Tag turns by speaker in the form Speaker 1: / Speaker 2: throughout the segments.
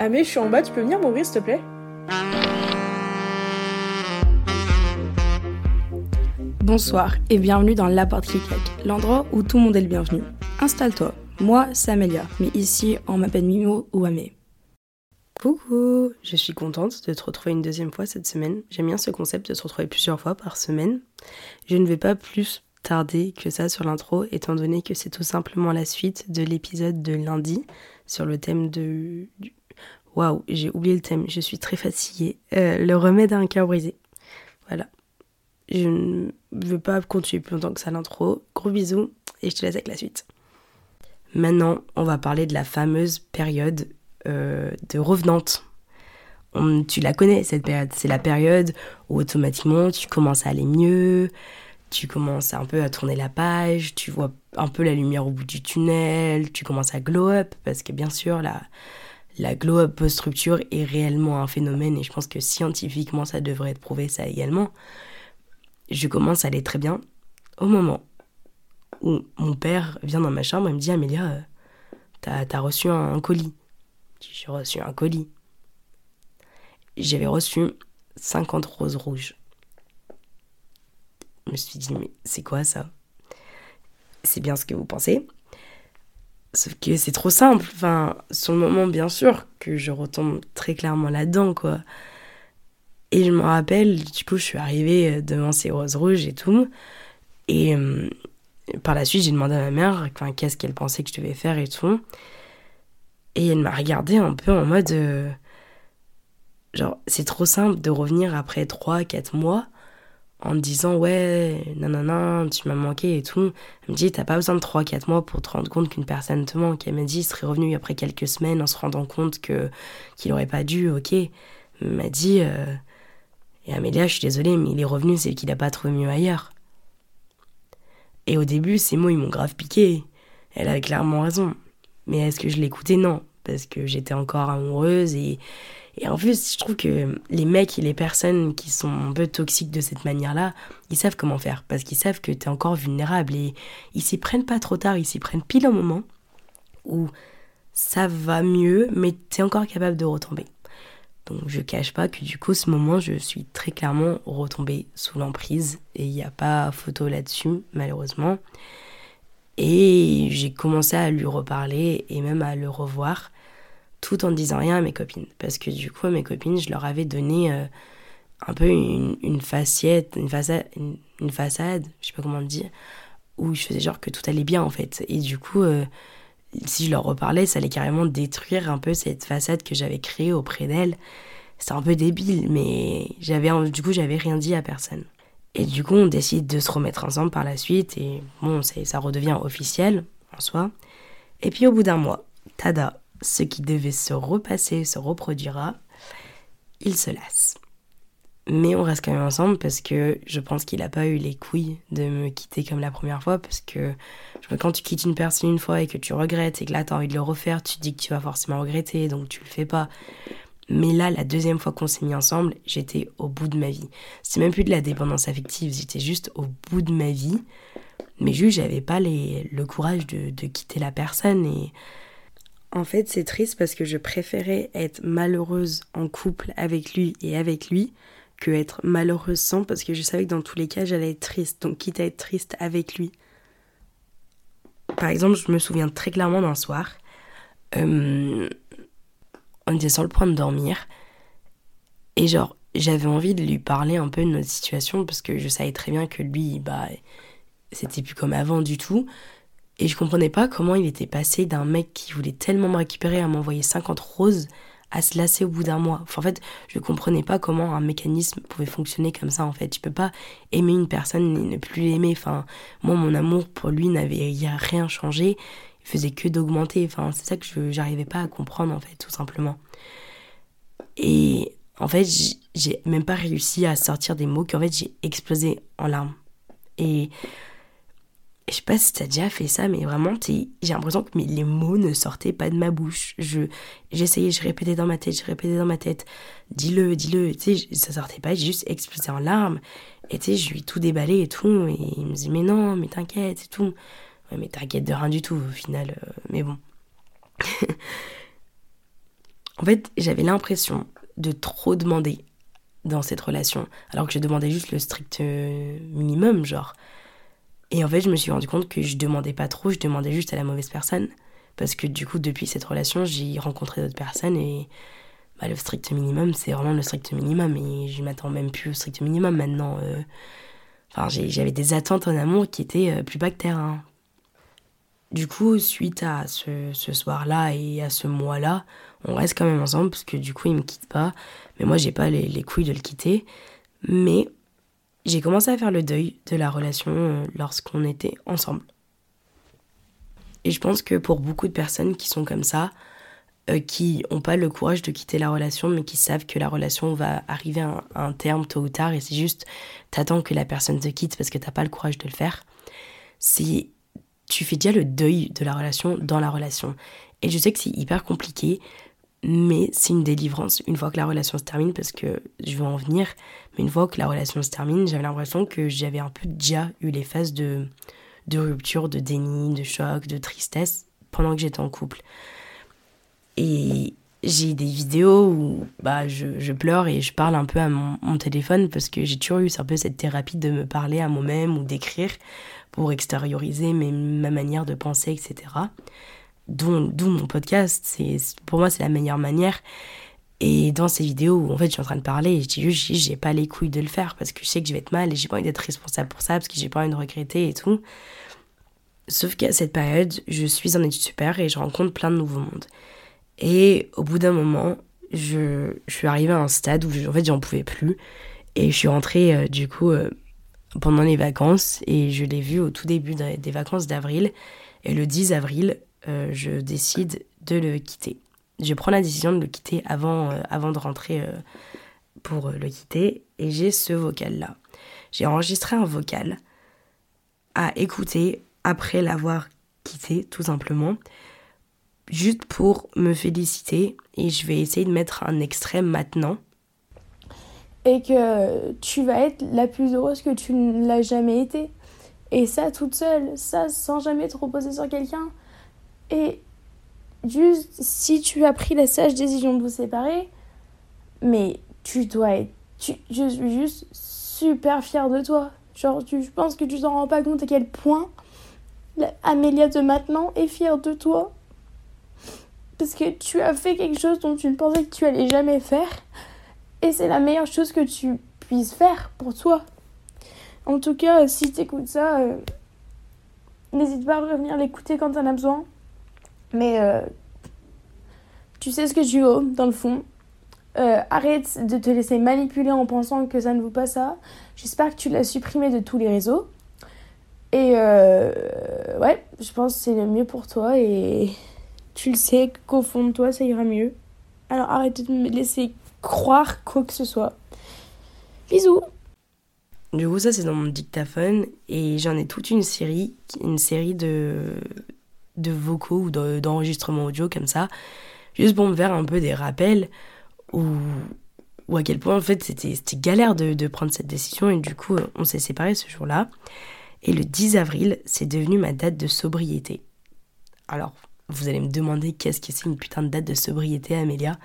Speaker 1: Ah mais je suis en bas, tu peux venir m'ouvrir s'il te plaît?
Speaker 2: Bonsoir et bienvenue dans La Porte qui claque, l'endroit où tout le monde est le bienvenu. Installe-toi, moi c'est Amélia, mais ici on m'appelle Mimo ou Amé.
Speaker 3: Coucou, je suis contente de te retrouver une deuxième fois cette semaine. J'aime bien ce concept de se retrouver plusieurs fois par semaine. Je ne vais pas plus tarder que ça sur l'intro, étant donné que c'est tout simplement la suite de l'épisode de lundi sur le thème de... Waouh, j'ai oublié le thème, je suis très fatiguée. Euh, le remède à un cœur brisé. Voilà. Je ne veux pas continuer plus longtemps que ça l'intro. Gros bisous et je te laisse avec la suite. Maintenant, on va parler de la fameuse période euh, de revenante. tu la connais, cette période. C'est la période où automatiquement tu commences à aller mieux, tu commences un peu à tourner la page, tu vois un peu la lumière au bout du tunnel, tu commences à glow up, parce que bien sûr, la, la glow up post-structure est réellement un phénomène, et je pense que scientifiquement, ça devrait être prouvé ça également. Je commence à aller très bien au moment où mon père vient dans ma chambre et me dit Amélia, euh, t'as as reçu un, colis. J'ai reçu un colis. J'avais reçu 50 roses rouges. Je me suis dit, mais c'est quoi ça? C'est bien ce que vous pensez? Sauf que c'est trop simple. Enfin, sur le moment, bien sûr, que je retombe très clairement là-dedans, quoi. Et je me rappelle, du coup, je suis arrivée devant ces roses rouges et tout. Et euh, par la suite, j'ai demandé à ma mère qu'est-ce qu'elle pensait que je devais faire et tout. Et elle m'a regardé un peu en mode. Euh, genre, c'est trop simple de revenir après 3-4 mois en me disant ouais, nanana, tu m'as manqué et tout. Elle me dit t'as pas besoin de 3-4 mois pour te rendre compte qu'une personne te manque. Elle m'a dit il serait revenu après quelques semaines en se rendant compte que qu'il aurait pas dû, ok. Elle m'a dit euh, et Amélia, je suis désolée, mais il est revenu, c'est qu'il a pas trouvé mieux ailleurs. Et au début, ces mots, ils m'ont grave piqué. Elle avait clairement raison. Mais est-ce que je l'écoutais? Non, parce que j'étais encore amoureuse et et en plus, je trouve que les mecs et les personnes qui sont un peu toxiques de cette manière-là, ils savent comment faire. Parce qu'ils savent que t'es encore vulnérable. Et ils s'y prennent pas trop tard, ils s'y prennent pile au moment où ça va mieux, mais t'es encore capable de retomber. Donc je cache pas que du coup, ce moment, je suis très clairement retombée sous l'emprise. Et il n'y a pas photo là-dessus, malheureusement. Et j'ai commencé à lui reparler et même à le revoir tout en disant rien à mes copines. Parce que du coup, à mes copines, je leur avais donné euh, un peu une, une faciette, une façade, une, façade, je sais pas comment dire, où je faisais genre que tout allait bien en fait. Et du coup, euh, si je leur reparlais, ça allait carrément détruire un peu cette façade que j'avais créée auprès d'elles. C'est un peu débile, mais j'avais du coup, j'avais rien dit à personne. Et du coup, on décide de se remettre ensemble par la suite, et bon, ça redevient officiel en soi. Et puis au bout d'un mois, tada, ce qui devait se repasser se reproduira, il se lasse. Mais on reste quand même ensemble parce que je pense qu'il n'a pas eu les couilles de me quitter comme la première fois. Parce que quand tu quittes une personne une fois et que tu regrettes et que là tu as envie de le refaire, tu te dis que tu vas forcément regretter donc tu le fais pas. Mais là, la deuxième fois qu'on s'est mis ensemble, j'étais au bout de ma vie. C'était même plus de la dépendance affective, j'étais juste au bout de ma vie. Mais juste, j'avais pas le courage de quitter la personne et en fait, c'est triste parce que je préférais être malheureuse en couple avec lui et avec lui que être malheureuse sans parce que je savais que dans tous les cas, j'allais être triste. Donc, quitte à être triste avec lui. Par exemple, je me souviens très clairement d'un soir. Euh, on était sur le point de dormir. Et genre, j'avais envie de lui parler un peu de notre situation parce que je savais très bien que lui, bah, c'était plus comme avant du tout. Et je comprenais pas comment il était passé d'un mec qui voulait tellement me récupérer à m'envoyer 50 roses à se lasser au bout d'un mois. en fait, je comprenais pas comment un mécanisme pouvait fonctionner comme ça, en fait. Tu peux pas aimer une personne et ne plus l'aimer. Enfin, moi, mon amour pour lui n'avait rien changé. Il faisait que d'augmenter. Enfin, c'est ça que je j'arrivais pas à comprendre, en fait, tout simplement. Et en fait, j'ai même pas réussi à sortir des mots qu'en fait, j'ai explosé en larmes. Et je sais pas si t'as déjà fait ça, mais vraiment, j'ai l'impression que les mots ne sortaient pas de ma bouche. Je, j'essayais, je répétais dans ma tête, je répétais dans ma tête. Dis-le, dis-le. Tu sais, ça sortait pas, j'ai juste explosé en larmes. Et tu sais, je lui ai tout déballé et tout. Et il me dit, mais non, mais t'inquiète et tout. Ouais, mais t'inquiète de rien du tout au final. Euh, mais bon. En fait, j'avais l'impression de trop demander dans cette relation, alors que je demandais juste le strict euh, minimum, genre. Et en fait, je me suis rendu compte que je demandais pas trop, je demandais juste à la mauvaise personne. Parce que du coup, depuis cette relation, j'ai rencontré d'autres personnes et bah, le strict minimum, c'est vraiment le strict minimum. Et je m'attends même plus au strict minimum maintenant. Euh. Enfin, j'avais des attentes en amour qui étaient euh, plus bactères. Hein. Du coup, suite à ce, ce soir-là et à ce mois-là, on reste quand même ensemble parce que du coup, il me quitte pas. Mais moi, j'ai pas les, les, couilles de le quitter. Mais j'ai commencé à faire le deuil de la relation euh, lorsqu'on était ensemble. Et je pense que pour beaucoup de personnes qui sont comme ça, euh, qui n'ont pas le courage de quitter la relation, mais qui savent que la relation va arriver à un, terme tôt ou tard, et c'est juste, t'attends que la personne te quitte parce que t'as pas le courage de le faire, c'est tu fais déjà le deuil de la relation dans la relation. Et je sais que c'est hyper compliqué, mais c'est une délivrance une fois que la relation se termine, parce que je vais en venir, mais une fois que la relation se termine, j'avais l'impression que j'avais un peu déjà eu les phases de, de rupture, de déni, de choc, de tristesse pendant que j'étais en couple. Et j'ai des vidéos où bah, je, je, pleure et je parle un peu à mon, mon téléphone parce que j'ai toujours eu un peu cette thérapie de me parler à moi-même ou d'écrire pour extérioriser mes, ma manière de penser, etc. D'où mon podcast. Pour moi, c'est la meilleure manière. Et dans ces vidéos où en fait je suis en train de parler, je dis juste j'ai pas les couilles de le faire parce que je sais que je vais être mal et j'ai pas envie d'être responsable pour ça parce que j'ai pas envie de regretter et tout. Sauf qu'à cette période, je suis en études super et je rencontre plein de nouveaux mondes. Et au bout d'un moment, je, je, suis arrivée à un stade où en fait j'en pouvais plus. Et je suis rentrée euh, du coup euh, pendant les vacances et je l'ai vu au tout début des vacances d'avril. Et le 10 avril, euh, je décide de le quitter. Je prends la décision de le quitter avant, avant de rentrer pour le quitter. Et j'ai ce vocal-là. J'ai enregistré un vocal à écouter après l'avoir quitté, tout simplement juste pour me féliciter et je vais essayer de mettre un extrait maintenant.
Speaker 1: Et que tu vas être la plus heureuse que tu ne l'as jamais été. Et ça toute seule, ça sans jamais te reposer sur quelqu'un. Et juste si tu as pris la sage décision de vous séparer, mais tu dois être. Juste super fière de toi. Genre, tu, je pense que tu t'en rends pas compte à quel point Amélia de maintenant est fière de toi parce que tu as fait quelque chose dont tu ne pensais que tu allais jamais faire. Et c'est la meilleure chose que tu puisses faire pour toi. En tout cas, si tu écoutes ça, euh, n'hésite pas à revenir l'écouter quand tu en as besoin. Mais euh, tu sais ce que tu veux dans le fond. Euh, arrête de te laisser manipuler en pensant que ça ne vaut pas ça. J'espère que tu l'as supprimé de tous les réseaux. Et ouais, je pense que c'est le mieux pour toi et tu le sais qu'au fond de toi, ça ira mieux. Alors arrête de me laisser croire quoi que ce soit. Bisous
Speaker 3: Du coup, ça c'est dans mon dictaphone et j'en ai toute une série, une série de, de vocaux ou d'enregistrements audio comme ça, juste pour me faire un peu des rappels ou, ou à quel point en fait c'était galère de, de prendre cette décision et du coup on s'est séparés ce jour-là. Et le 10 avril, c'est devenu ma date de sobriété. Alors, vous allez me demander qu'est-ce que c'est une putain de date de sobriété, Amélia.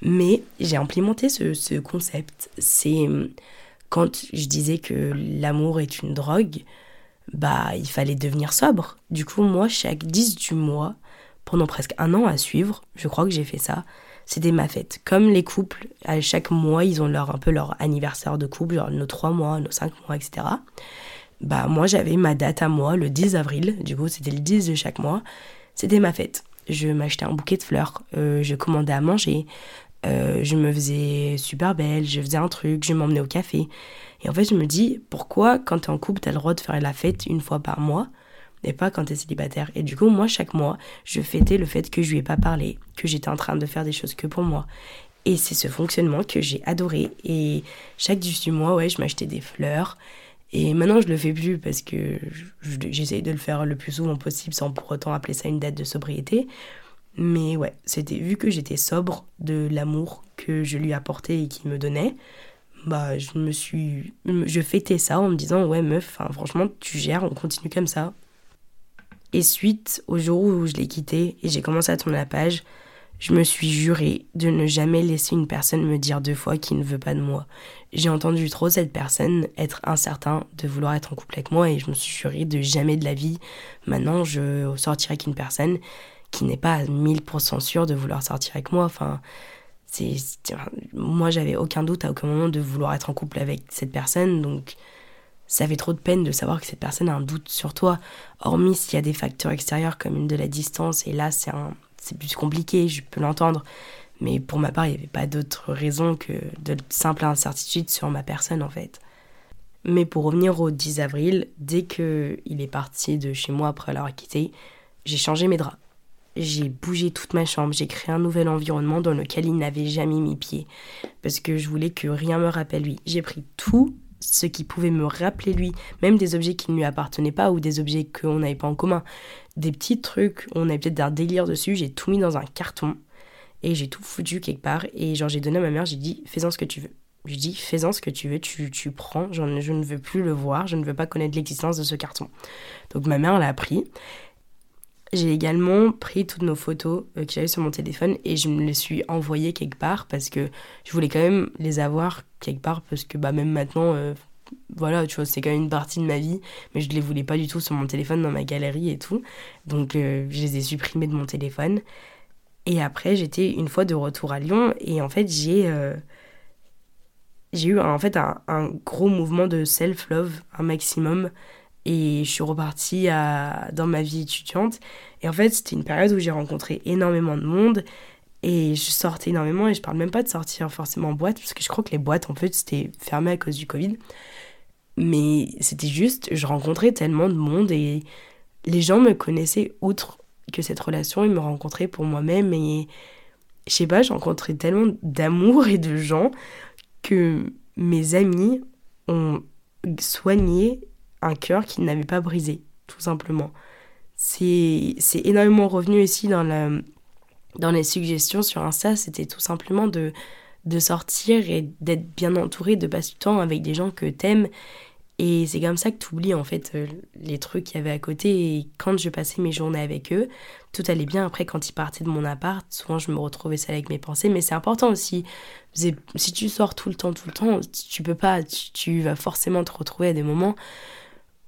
Speaker 3: Mais j'ai implémenté ce, concept. C'est hum, quand je disais que l'amour est une drogue, bah il fallait devenir sobre. Du coup, moi, chaque 10 du mois, pendant presque un an à suivre, je crois que j'ai fait ça, c'était ma fête. Comme les couples, à chaque mois, ils ont leur, un peu leur anniversaire de couple, genre nos 3 mois, nos 5 mois, etc. Bah moi, j'avais ma date à moi, le 10 avril, du coup, c'était le 10 de chaque mois. C'était ma fête. Je m'achetais un bouquet de fleurs, euh, je commandais à manger, euh, je me faisais super belle, je faisais un truc, je m'emmenais au café. Et en fait, je me dis, pourquoi quand t'es en couple, t'as le droit de faire la fête une fois par mois et pas quand t'es célibataire? Et du coup, moi, chaque mois, je fêtais le fait que je lui ai pas parlé, que j'étais en train de faire des choses que pour moi. Et c'est ce fonctionnement que j'ai adoré. Et chaque 18 mois, ouais, je m'achetais des fleurs. Et maintenant, je le fais plus parce que j'essaye de le faire le plus souvent possible sans pour autant appeler ça une date de sobriété. Mais ouais, c'était vu que j'étais sobre de l'amour que je lui apportais et qu'il me donnait, bah je me suis je fêtais ça en me disant ouais meuf, franchement tu gères, on continue comme ça. Et suite au jour où je l'ai quitté et j'ai commencé à tourner la page, je me suis juré de ne jamais laisser une personne me dire deux fois qu'il ne veut pas de moi. J'ai entendu trop cette personne être incertain de vouloir être en couple avec moi et je me suis juré de jamais de la vie. Maintenant, je sortirai avec une personne qui n'est pas à 1000% sûre de vouloir sortir avec moi. Enfin, c'est, moi, j'avais aucun doute à aucun moment de vouloir être en couple avec cette personne, donc ça fait trop de peine de savoir que cette personne a un doute sur toi, hormis s'il y a des facteurs extérieurs comme une de la distance, et là, c'est un c'est plus compliqué, je peux l'entendre. Mais pour ma part, il n'y avait pas d'autre raison que de simple incertitude sur ma personne en fait. Mais pour revenir au 10 avril, dès que il est parti de chez moi après l'avoir quitté, j'ai changé mes draps. J'ai bougé toute ma chambre, j'ai créé un nouvel environnement dans lequel il n'avait jamais mis pied. Parce que je voulais que rien me rappelle lui. J'ai pris tout ce qui pouvait me rappeler lui, même des objets qui ne lui appartenaient pas ou des objets qu'on n'avait pas en commun. Des petits trucs, on avait peut-être un délire dessus, j'ai tout mis dans un carton et j'ai tout foutu quelque part et genre j'ai donné à ma mère, j'ai dit fais-en ce que tu veux. Je dis fais-en ce que tu veux, tu, tu prends, je ne veux plus le voir, je ne veux pas connaître l'existence de ce carton. Donc ma mère l'a pris. J'ai également pris toutes nos photos euh, que j'avais sur mon téléphone et je me les suis envoyées quelque part parce que je voulais quand même les avoir quelque part parce que bah même maintenant euh, voilà tu vois c'est quand même une partie de ma vie mais je ne les voulais pas du tout sur mon téléphone dans ma galerie et tout. Donc euh, je les ai supprimées de mon téléphone. Et après j'étais une fois de retour à Lyon et en fait j'ai j'ai eu en fait un, un gros mouvement de self love un maximum et je suis repartie à, dans ma vie étudiante. Et en fait, c'était une période où j'ai rencontré énormément de monde et je sortais énormément. Et je parle même pas de sortir forcément en boîte, parce que je crois que les boîtes, en fait, c'était fermé à cause du Covid. Mais c'était juste, je rencontrais tellement de monde et les gens me connaissaient outre que cette relation. Ils me rencontraient pour moi-même et je sais pas, j'ai rencontré tellement d'amour et de gens que mes amis ont soigné un cœur qui n'avait pas brisé, tout simplement. C'est énormément revenu ici dans, la, dans les suggestions sur Insta, c'était tout simplement de, de sortir et d'être bien entouré, de passer du temps avec des gens que t'aimes. Et c'est comme ça que tu oublies en fait euh, les trucs qu'il y avait à côté. Et quand je passais mes journées avec eux, tout allait bien. Après, quand ils partaient de mon appart, souvent je me retrouvais seule avec mes pensées. Mais c'est important aussi. Si tu sors tout le temps, tout le temps, tu peux pas. Tu vas forcément te retrouver à des moments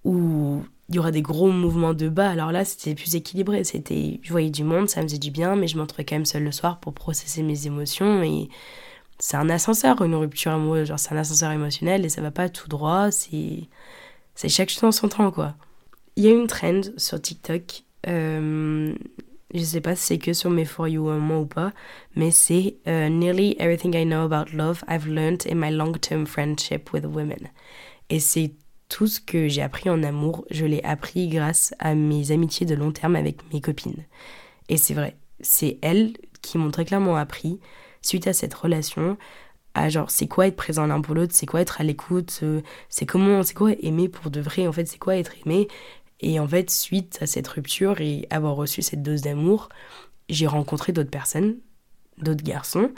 Speaker 3: où il y aura des gros mouvements de bas. Alors là, c'était plus équilibré. C'était, je voyais du monde, ça me faisait du bien, mais je m'entrais quand même seule le soir pour processer mes émotions. Et c'est un ascenseur, une rupture amoureuse. Genre, c'est un ascenseur émotionnel et ça va pas tout droit. C'est, c'est chaque chose en son temps, quoi. Il y a une trend sur TikTok. Euh, je sais pas si c'est que sur mes For You moment ou pas, mais c'est euh, Nearly everything I know about love I've learned in my long-term friendship with women. Et c'est tout ce que j'ai appris en amour, je l'ai appris grâce à mes amitiés de long terme avec mes copines. Et c'est vrai, c'est elles qui m'ont très clairement appris, suite à cette relation, à genre c'est quoi être présent l'un pour l'autre, c'est quoi être à l'écoute, euh, c'est comment, c'est quoi aimer pour de vrai, en fait c'est quoi être aimé. Et en fait, suite à cette rupture et avoir reçu cette dose d'amour, j'ai rencontré d'autres personnes, d'autres garçons,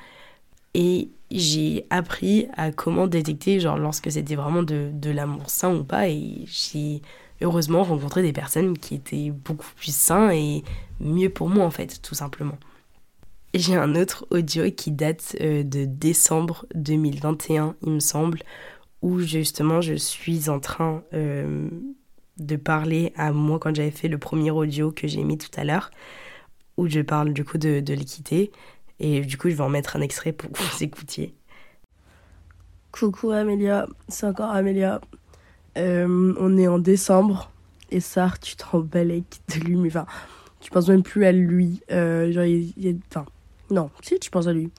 Speaker 3: et j'ai appris à comment détecter genre lorsque c'était vraiment de, de l'amour sain ou pas et j'ai heureusement rencontré des personnes qui étaient beaucoup plus sains et mieux pour moi en fait tout simplement. J'ai un autre audio qui date euh, de décembre 2021 il me semble où justement je suis en train euh, de parler à moi quand j'avais fait le premier audio que j'ai mis tout à l'heure où je parle du coup de, de l'équité et du coup, je vais en mettre un extrait pour que vous écoutiez.
Speaker 4: Coucou Amélia, c'est encore Amélia. Euh, on est en décembre et ça, tu te rends de lui, mais enfin, tu penses même plus à lui. Euh, genre, il, il, enfin, non, si tu penses à lui,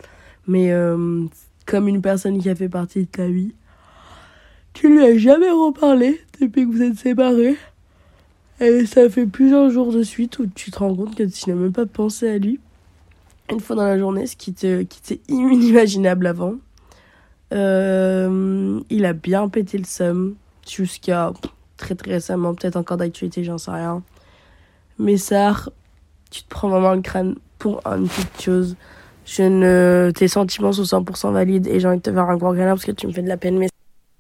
Speaker 4: mais euh, comme une personne qui a fait partie de ta vie, tu lui as jamais reparlé depuis que vous êtes séparés. Et ça fait plusieurs jours de suite où tu te rends compte que tu n'as même pas pensé à lui une fois dans la journée, ce qui était, inimaginable avant. Euh, il a bien pété le seum jusqu'à très très récemment, peut-être encore d'actualité, j'en sais rien. Mais ça, tu te prends vraiment le crâne pour une petite chose. Je ne... Tes sentiments sont 100% valides et j'ai envie de te faire un gros câlin parce que tu me fais de la peine. Mais...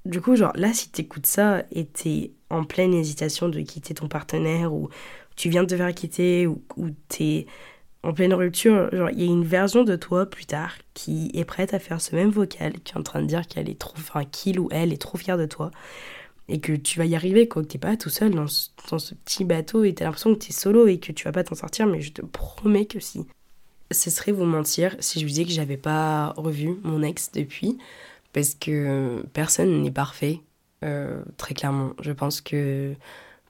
Speaker 3: Du coup, genre là, si t'écoutes ça et t'es en pleine hésitation de quitter ton partenaire ou tu viens de te faire quitter ou, ou t'es en pleine rupture, genre il y a une version de toi plus tard qui est prête à faire ce même vocal, qui est en train de dire qu'elle est trop, enfin qu'il ou elle est trop fière de toi et que tu vas y arriver quoi, que t'es pas tout seul dans ce, petit bateau et t'as l'impression que t'es solo et que tu vas pas t'en sortir, mais je te promets que si. Ce serait vous mentir si je vous disais que j'avais pas revu mon ex depuis, parce que personne n'est parfait, euh, très clairement. Je pense que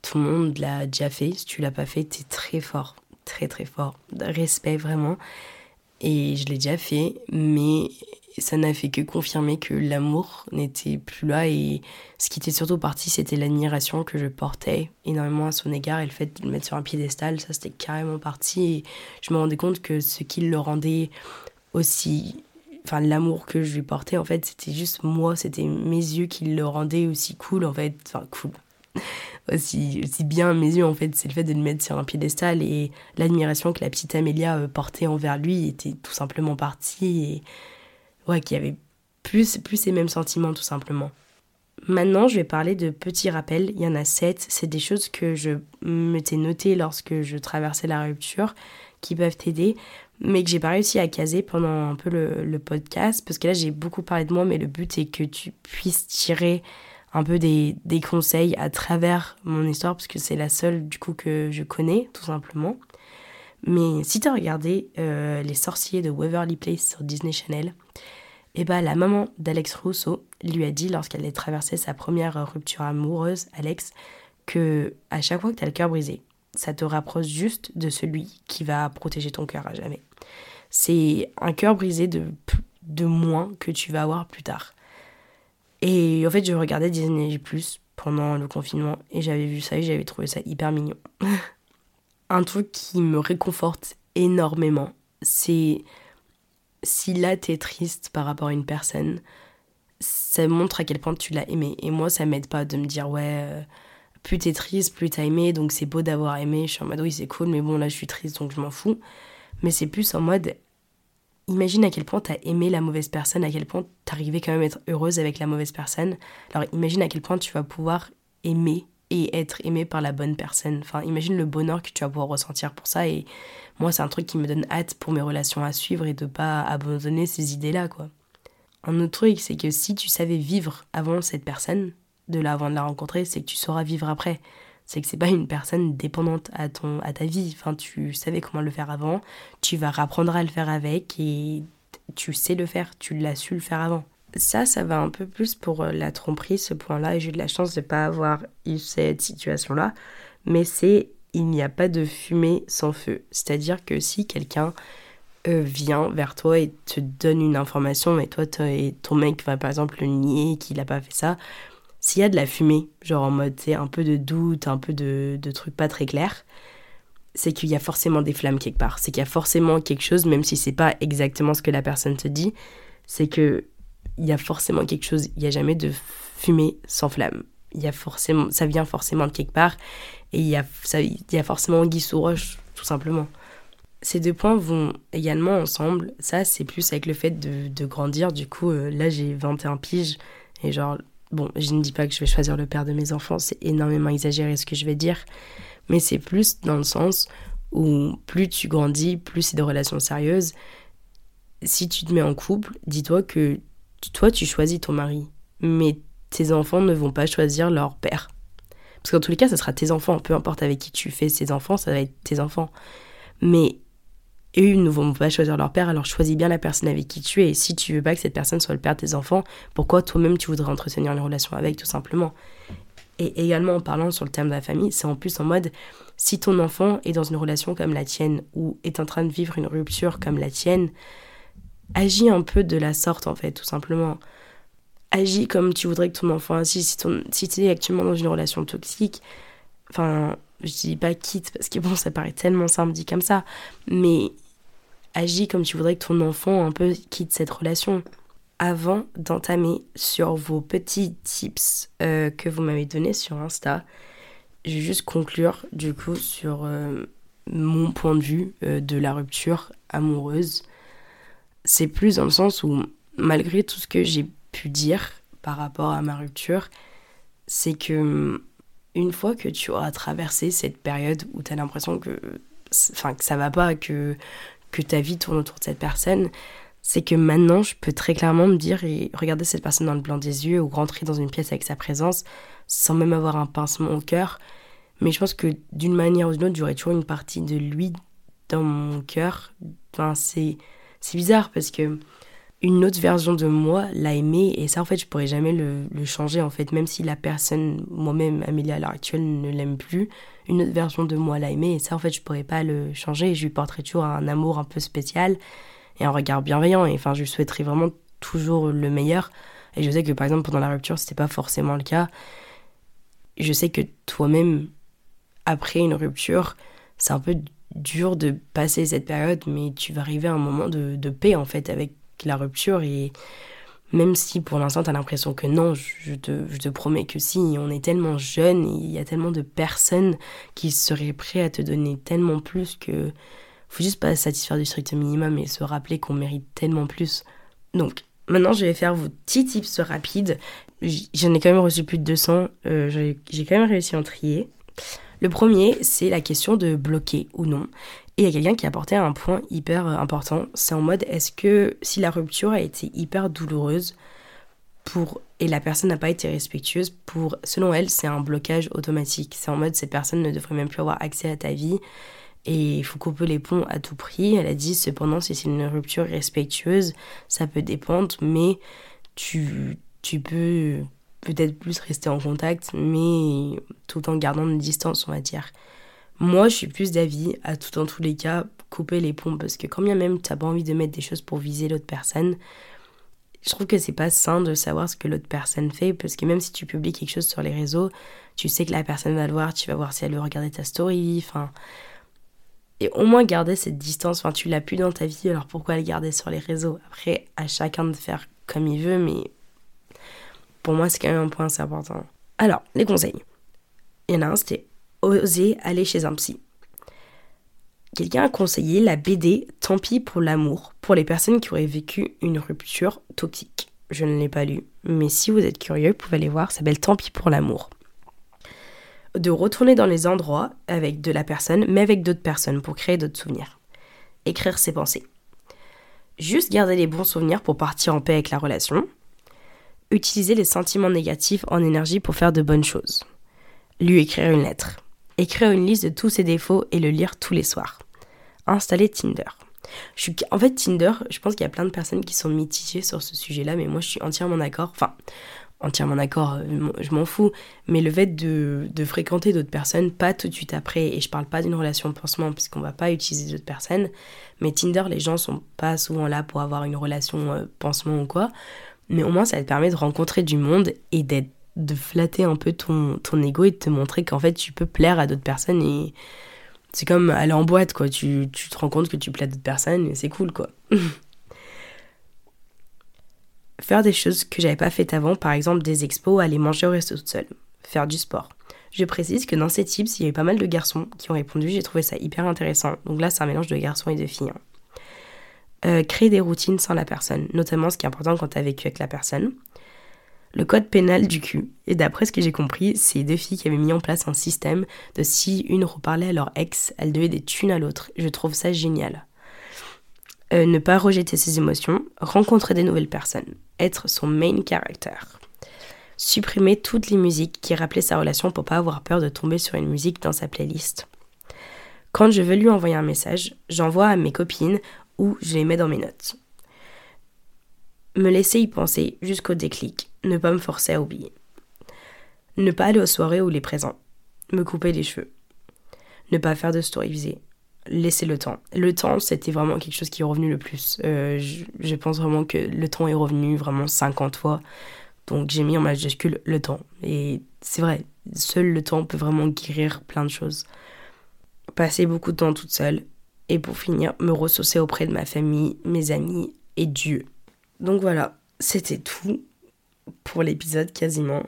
Speaker 3: tout le monde l'a déjà fait. Si tu l'as pas fait, t'es très fort très très fort. Respect vraiment. Et je l'ai déjà fait, mais ça n'a fait que confirmer que l'amour n'était plus là. Et ce qui était surtout parti, c'était l'admiration que je portais énormément à son égard. Et le fait de le mettre sur un piédestal, ça c'était carrément parti. Et je me rendais compte que ce qui le rendait aussi. Enfin, l'amour que je lui portais, en fait, c'était juste moi, c'était mes yeux qui le rendaient aussi cool, en fait. Enfin, cool aussi, bien à mes yeux, en fait, c'est le fait de le mettre sur un piédestal et l'admiration que la petite Amélia euh, portait envers lui était tout simplement partie et ouais, qu'il y avait plus, plus ces mêmes sentiments, tout simplement. Maintenant, je vais parler de petits rappels. Il y en a sept. C'est des choses que je m'étais notées lorsque je traversais la rupture qui peuvent t'aider, mais que j'ai pas réussi à caser pendant un peu le, le podcast parce que là, j'ai beaucoup parlé de moi, mais le but est que tu puisses tirer un peu des, des, conseils à travers mon histoire, parce que c'est la seule du coup que je connais, tout simplement. Mais si tu as regardé euh, Les sorciers de Waverly Place sur Disney Channel, eh bah, la maman d'Alex Rousseau lui a dit, lorsqu'elle a traversé sa première rupture amoureuse, Alex, que à chaque fois que tu as le cœur brisé, ça te rapproche juste de celui qui va protéger ton cœur à jamais. C'est un cœur brisé de, de moins que tu vas avoir plus tard. Et en fait, je regardais Disney Plus pendant le confinement et j'avais vu ça et j'avais trouvé ça hyper mignon. Un truc qui me réconforte énormément, c'est si là t'es triste par rapport à une personne, ça montre à quel point tu l'as aimé. Et moi, ça m'aide pas de me dire, ouais, euh, plus t'es triste, plus t'as aimé, donc c'est beau d'avoir aimé. Je suis en mode, oui, c'est cool, mais bon, là, je suis triste, donc je m'en fous. Mais c'est plus en mode, imagine à quel point t'as aimé la mauvaise personne, à quel point t'arrivais quand même à être heureuse avec la mauvaise personne. Alors imagine à quel point tu vas pouvoir aimer et être aimé par la bonne personne. Enfin, imagine le bonheur que tu vas pouvoir ressentir pour ça. Et moi, c'est un truc qui me donne hâte pour mes relations à suivre et de pas abandonner ces idées-là, quoi. Un autre truc, c'est que si tu savais vivre avant cette personne, de là avant de la rencontrer, c'est que tu sauras vivre après c'est que c'est pas une personne dépendante à ton à ta vie. Enfin, tu savais comment le faire avant, tu vas apprendre à le faire avec et tu sais le faire, tu l'as su le faire avant. Ça, ça va un peu plus pour euh, la tromperie, ce point-là, et j'ai eu de la chance de pas avoir eu cette situation-là. Mais c'est il n'y a pas de fumée sans feu. C'est-à-dire que si quelqu'un euh, vient vers toi et te donne une information, mais toi, et ton mec va par exemple le nier qu'il n'a pas fait ça, s'il y a de la fumée, genre en mode, c'est un peu de doute, un peu de, de trucs pas très clairs, c'est qu'il y a forcément des flammes quelque part. C'est qu'il y a forcément quelque chose, même si c'est pas exactement ce que la personne te dit, c'est que il y a forcément quelque chose. Il n'y a jamais de fumée sans flamme. Il y a forcément, ça vient forcément de quelque part, et il y a, il y a forcément Guy sous roche, tout simplement. Ces deux points vont également ensemble. Ça, c'est plus avec le fait de, de grandir. Du coup, euh, là, j'ai 21 piges, et genre, Bon, je ne dis pas que je vais choisir le père de mes enfants, c'est énormément exagéré ce que je vais dire, mais c'est plus dans le sens où plus tu grandis, plus c'est de relations sérieuses. Si tu te mets en couple, dis-toi que toi tu choisis ton mari, mais tes enfants ne vont pas choisir leur père. Parce qu'en tous les cas, ce sera tes enfants, peu importe avec qui tu fais ces enfants, ça va être tes enfants. Mais et eux ne vont pas choisir leur père, alors choisis bien la personne avec qui tu es. Et si tu veux pas que cette personne soit le père de tes enfants, pourquoi toi-même tu voudrais entretenir une relation avec, tout simplement? Et également en parlant sur le terme de la famille, c'est en plus en mode, si ton enfant est dans une relation comme la tienne, ou est en train de vivre une rupture comme la tienne, agis un peu de la sorte, en fait, tout simplement. Agis comme tu voudrais que ton enfant agisse. Si tu es actuellement dans une relation toxique, enfin, je dis pas quitte parce que bon, ça paraît tellement simple dit comme ça, mais agis comme tu voudrais que ton enfant un peu quitte cette relation. Avant d'entamer sur vos petits tips euh, que vous m'avez donnés sur Insta, je vais juste conclure du coup sur euh, mon point de vue euh, de la rupture amoureuse. C'est plus dans le sens où, malgré tout ce que j'ai pu dire par rapport à ma rupture, c'est que une fois que tu auras traversé cette période où tu as l'impression que enfin que ça va pas, que, que ta vie tourne autour de cette personne, c'est que maintenant je peux très clairement me dire et regarder cette personne dans le blanc des yeux ou rentrer dans une pièce avec sa présence sans même avoir un pincement au cœur. Mais je pense que d'une manière ou d'une autre, j'aurais toujours une partie de lui dans mon cœur. Enfin, c'est, c'est bizarre parce que une autre version de moi l'a aimé et ça en fait je pourrais jamais le, changer en fait même si la personne moi-même Amélie à l'heure actuelle ne l'aime plus une autre version de moi l'a aimé et ça en fait je pourrais pas le changer. Et je lui porterai toujours un amour un peu spécial et un regard bienveillant et enfin je lui souhaiterais vraiment toujours le meilleur. Et je sais que par exemple pendant la rupture c'était pas forcément le cas. Je sais que toi-même après une rupture c'est un peu dur de passer cette période mais tu vas arriver à un moment de paix en fait avec la rupture et même si pour l'instant tu as l'impression que non, je te, promets que si, on est tellement jeune, il y a tellement de personnes qui seraient prêtes à te donner tellement plus que faut juste pas satisfaire du strict minimum et se rappeler qu'on mérite tellement plus. Donc maintenant je vais faire vos petits tips rapides. J'en ai quand même reçu plus de 200, euh, j'ai quand même réussi à en trier. Le premier, c'est la question de bloquer ou non. Et il y a quelqu'un qui a apporté un point hyper euh, important. C'est en mode est-ce que si la rupture a été hyper douloureuse pour et la personne n'a pas été respectueuse, pour selon elle, c'est un blocage automatique. C'est en mode cette personne ne devrait même plus avoir accès à ta vie et il faut couper les ponts à tout prix. Elle a dit cependant si c'est une rupture respectueuse, ça peut dépendre, mais tu, tu peux peut-être plus rester en contact, mais tout en gardant une distance, on va dire. Moi, je suis plus d'avis, à tout en tous les cas, couper les ponts parce que quand bien même tu n'as pas envie de mettre des choses pour viser l'autre personne, je trouve que c'est pas sain de savoir ce que l'autre personne fait parce que même si tu publies quelque chose sur les réseaux, tu sais que la personne va le voir, tu vas voir si elle veut regarder ta story, enfin. Et au moins garder cette distance, enfin tu l'as plus dans ta vie, alors pourquoi le garder sur les réseaux? Après, à chacun de faire comme il veut, mais pour moi c'est quand même un point assez important. Alors, les conseils. Il y en a un, c'était oser aller chez un psy. Quelqu'un a conseillé la BD Tant pis pour l'amour pour les personnes qui auraient vécu une rupture toxique. Je ne l'ai pas lu, mais si vous êtes curieux, vous pouvez aller voir, ça s'appelle Tant pis pour l'amour. De retourner dans les endroits avec de la personne, mais avec d'autres personnes pour créer d'autres souvenirs. Écrire ses pensées. Juste garder les bons souvenirs pour partir en paix avec la relation. Utiliser les sentiments négatifs en énergie pour faire de bonnes choses. Lui écrire une lettre écrire une liste de tous ses défauts et le lire tous les soirs. Installer Tinder. Je en fait, Tinder, je pense qu'il y a plein de personnes qui sont mitigées sur ce sujet-là, mais moi je suis entièrement d'accord. Enfin, entièrement d'accord, euh, je m'en fous. Mais le fait de, de fréquenter d'autres personnes, pas tout de suite après, et je parle pas d'une relation pansement, puisqu'on va pas utiliser d'autres personnes, mais Tinder, les gens sont pas souvent là pour avoir une relation euh, pansement ou quoi. Mais au moins, ça te permet de rencontrer du monde et d'être de flatter un peu ton, ton ego et de te montrer qu'en fait tu peux plaire à d'autres personnes et c'est comme aller en boîte quoi, tu, te rends compte que tu plais à d'autres personnes et c'est cool quoi. Faire des choses que j'avais pas faites avant, par exemple des expos, aller manger au resto toute seule, faire du sport. Je précise que dans ces tips, il y a eu pas mal de garçons qui ont répondu, j'ai trouvé ça hyper intéressant. Donc là, c'est un mélange de garçons et de filles. Hein. Euh, créer des routines sans la personne, notamment ce qui est important quand tu as vécu avec la personne le code pénal du cul. Et d'après ce que j'ai compris, c'est deux filles qui avaient mis en place un système de si une reparlait à leur ex, elle devait des thunes à l'autre. Je trouve ça génial. Euh, ne pas rejeter ses émotions, rencontrer des nouvelles personnes, être son main character. Supprimer toutes les musiques qui rappelaient sa relation pour pas avoir peur de tomber sur une musique dans sa playlist. Quand je veux lui envoyer un message, j'envoie à mes copines ou je les mets dans mes notes. Me laisser y penser jusqu'au déclic ne pas me forcer à oublier. Ne pas aller aux soirées où les présents. Me couper les cheveux. Ne pas faire de story visée. Laisser le temps. Le temps, c'était vraiment quelque chose qui est revenu le plus. Euh, je, pense vraiment que le temps est revenu vraiment 50 fois. Donc j'ai mis en majuscule le temps. Et c'est vrai, seul le temps peut vraiment guérir plein de choses. Passer beaucoup de temps toute seule. Et pour finir, me ressourcer auprès de ma famille, mes amis et Dieu. Donc voilà, c'était tout pour l'épisode quasiment.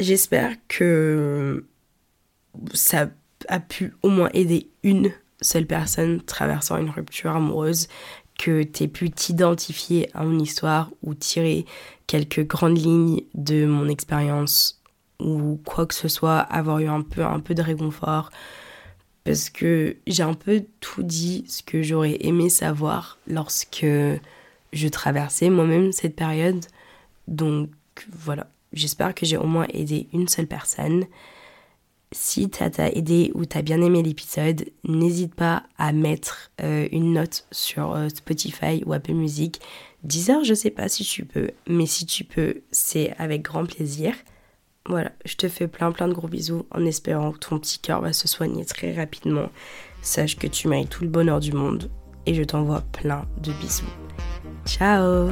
Speaker 3: J'espère que ça a pu au moins aider une seule personne traversant une rupture amoureuse, que tu aies pu t'identifier à mon histoire ou tirer quelques grandes lignes de mon expérience ou quoi que ce soit, avoir eu un peu, un peu de réconfort. parce que j'ai un peu tout dit ce que j'aurais aimé savoir lorsque je traversais moi-même cette période. Donc voilà, j'espère que j'ai au moins aidé une seule personne. Si ça t'a aidé ou t'as bien aimé l'épisode, n'hésite pas à mettre euh, une note sur euh, Spotify ou Apple Music. Deezer, je sais pas si tu peux, mais si tu peux, c'est avec grand plaisir. Voilà, je te fais plein plein de gros bisous en espérant que ton petit cœur va se soigner très rapidement. Sache que tu mérites tout le bonheur du monde et je t'envoie plein de bisous. Ciao